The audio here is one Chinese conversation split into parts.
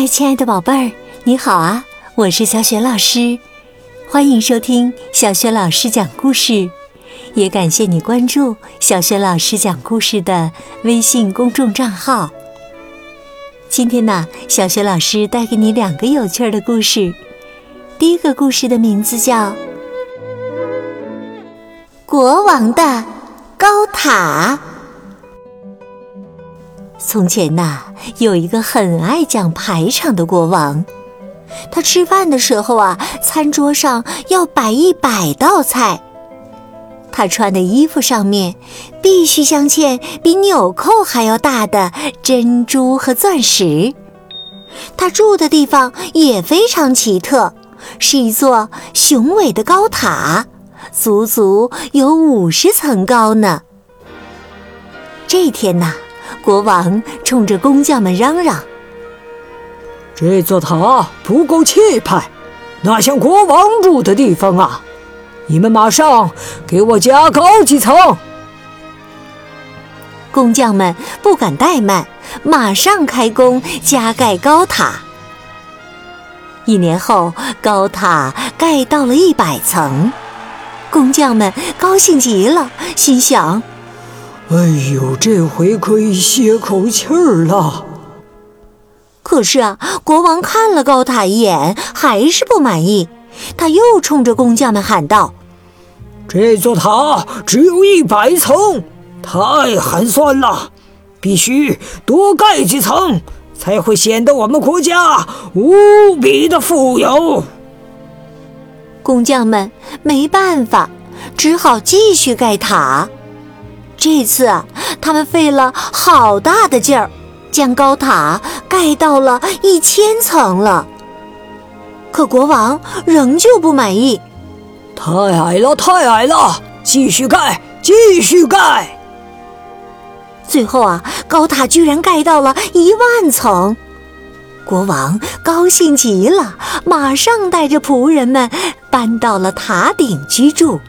嗨，亲爱的宝贝儿，你好啊！我是小雪老师，欢迎收听小雪老师讲故事，也感谢你关注小雪老师讲故事的微信公众账号。今天呢，小雪老师带给你两个有趣的故事。第一个故事的名字叫《国王的高塔》。从前呐，有一个很爱讲排场的国王。他吃饭的时候啊，餐桌上要摆一百道菜。他穿的衣服上面必须镶嵌比纽扣还要大的珍珠和钻石。他住的地方也非常奇特，是一座雄伟的高塔，足足有五十层高呢。这天呐。国王冲着工匠们嚷嚷：“这座塔不够气派，哪像国王住的地方啊！你们马上给我加高几层！”工匠们不敢怠慢，马上开工加盖高塔。一年后，高塔盖到了一百层，工匠们高兴极了，心想。哎呦，这回可以歇口气儿了。可是啊，国王看了高塔一眼，还是不满意。他又冲着工匠们喊道：“这座塔只有一百层，太寒酸了，必须多盖几层，才会显得我们国家无比的富有。”工匠们没办法，只好继续盖塔。这次啊，他们费了好大的劲儿，将高塔盖到了一千层了。可国王仍旧不满意，太矮了，太矮了！继续盖，继续盖。最后啊，高塔居然盖到了一万层，国王高兴极了，马上带着仆人们搬到了塔顶居住。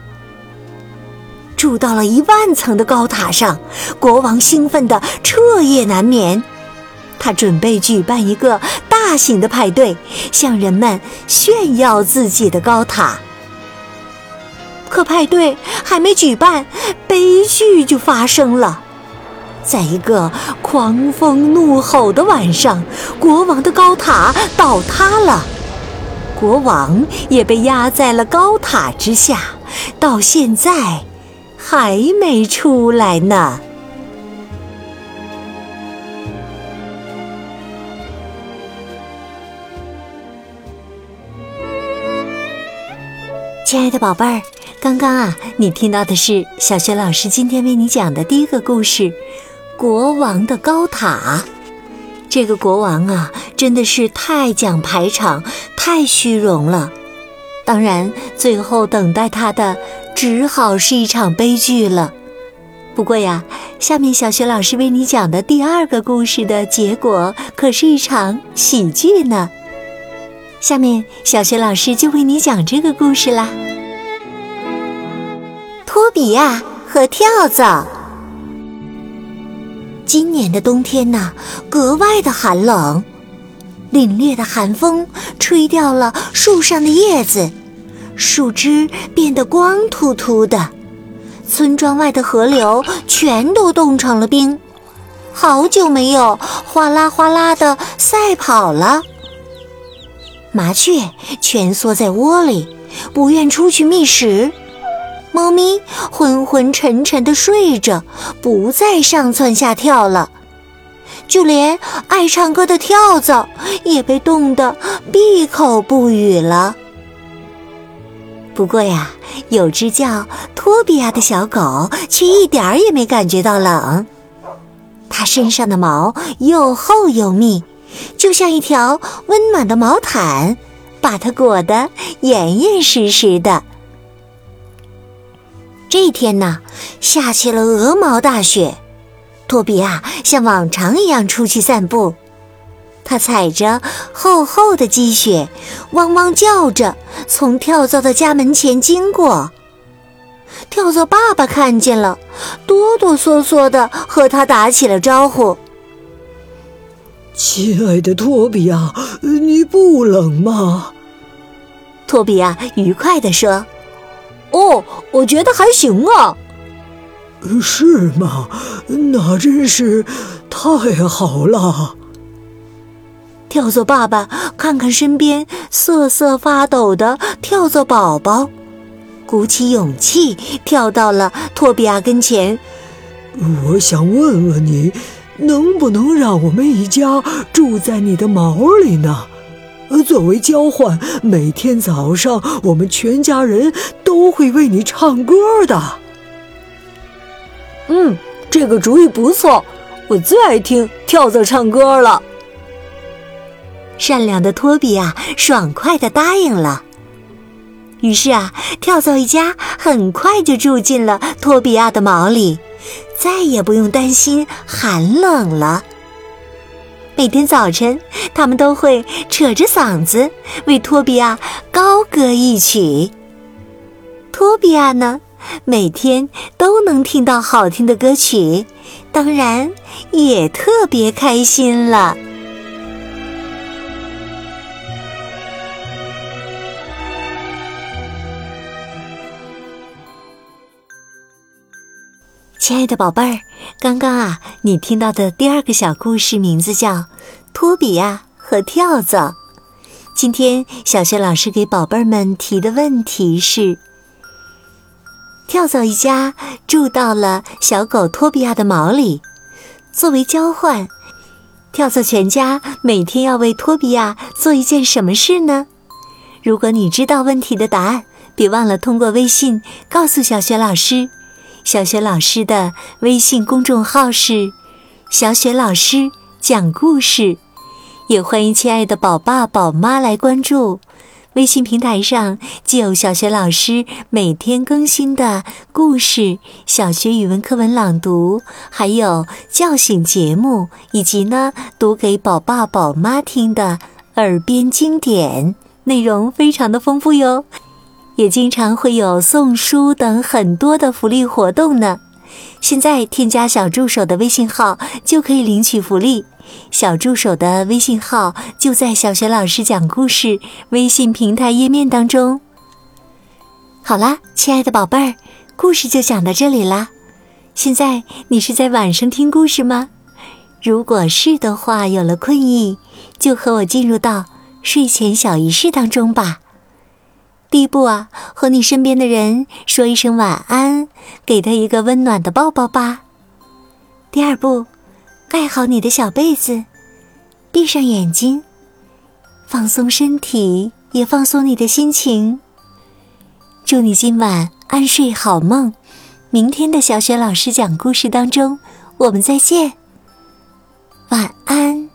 住到了一万层的高塔上，国王兴奋得彻夜难眠。他准备举办一个大型的派对，向人们炫耀自己的高塔。可派对还没举办，悲剧就发生了。在一个狂风怒吼的晚上，国王的高塔倒塌了，国王也被压在了高塔之下。到现在。还没出来呢，亲爱的宝贝儿，刚刚啊，你听到的是小学老师今天为你讲的第一个故事《国王的高塔》。这个国王啊，真的是太讲排场，太虚荣了。当然，最后等待他的。只好是一场悲剧了。不过呀，下面小学老师为你讲的第二个故事的结果可是一场喜剧呢。下面小学老师就为你讲这个故事啦。托比亚和跳蚤。今年的冬天呢，格外的寒冷，凛冽的寒风吹掉了树上的叶子。树枝变得光秃秃的，村庄外的河流全都冻成了冰，好久没有哗啦哗啦的赛跑了。麻雀蜷缩在窝里，不愿出去觅食；猫咪昏昏沉沉的睡着，不再上蹿下跳了。就连爱唱歌的跳蚤也被冻得闭口不语了。不过呀，有只叫托比亚的小狗却一点儿也没感觉到冷。它身上的毛又厚又密，就像一条温暖的毛毯，把它裹得严严实实的。这天呢，下起了鹅毛大雪，托比亚像往常一样出去散步。他踩着厚厚的积雪，汪汪叫着从跳蚤的家门前经过。跳蚤爸爸看见了，哆哆嗦嗦的和他打起了招呼：“亲爱的托比亚，你不冷吗？托比亚愉快地说：“哦，我觉得还行啊。”是吗？那真是太好了。跳蚤爸爸看看身边瑟瑟发抖的跳蚤宝宝，鼓起勇气跳到了托比亚跟前。我想问问你，能不能让我们一家住在你的毛里呢？作为交换，每天早上我们全家人都会为你唱歌的。嗯，这个主意不错，我最爱听跳蚤唱歌了。善良的托比亚爽快的答应了。于是啊，跳蚤一家很快就住进了托比亚的毛里，再也不用担心寒冷了。每天早晨，他们都会扯着嗓子为托比亚高歌一曲。托比亚呢？每天都能听到好听的歌曲，当然也特别开心了。亲爱的宝贝儿，刚刚啊，你听到的第二个小故事名字叫《托比亚和跳蚤》。今天小学老师给宝贝儿们提的问题是。跳蚤一家住到了小狗托比亚的毛里，作为交换，跳蚤全家每天要为托比亚做一件什么事呢？如果你知道问题的答案，别忘了通过微信告诉小学老师。小雪老师的微信公众号是“小雪老师讲故事”，也欢迎亲爱的宝爸宝妈来关注。微信平台上既有小学老师每天更新的故事、小学语文课文朗读，还有叫醒节目，以及呢读给宝爸宝妈听的耳边经典，内容非常的丰富哟。也经常会有送书等很多的福利活动呢。现在添加小助手的微信号就可以领取福利。小助手的微信号就在小学老师讲故事微信平台页面当中。好啦，亲爱的宝贝儿，故事就讲到这里啦。现在你是在晚上听故事吗？如果是的话，有了困意，就和我进入到睡前小仪式当中吧。第一步啊，和你身边的人说一声晚安，给他一个温暖的抱抱吧。第二步。盖好你的小被子，闭上眼睛，放松身体，也放松你的心情。祝你今晚安睡好梦，明天的小雪老师讲故事当中，我们再见，晚安。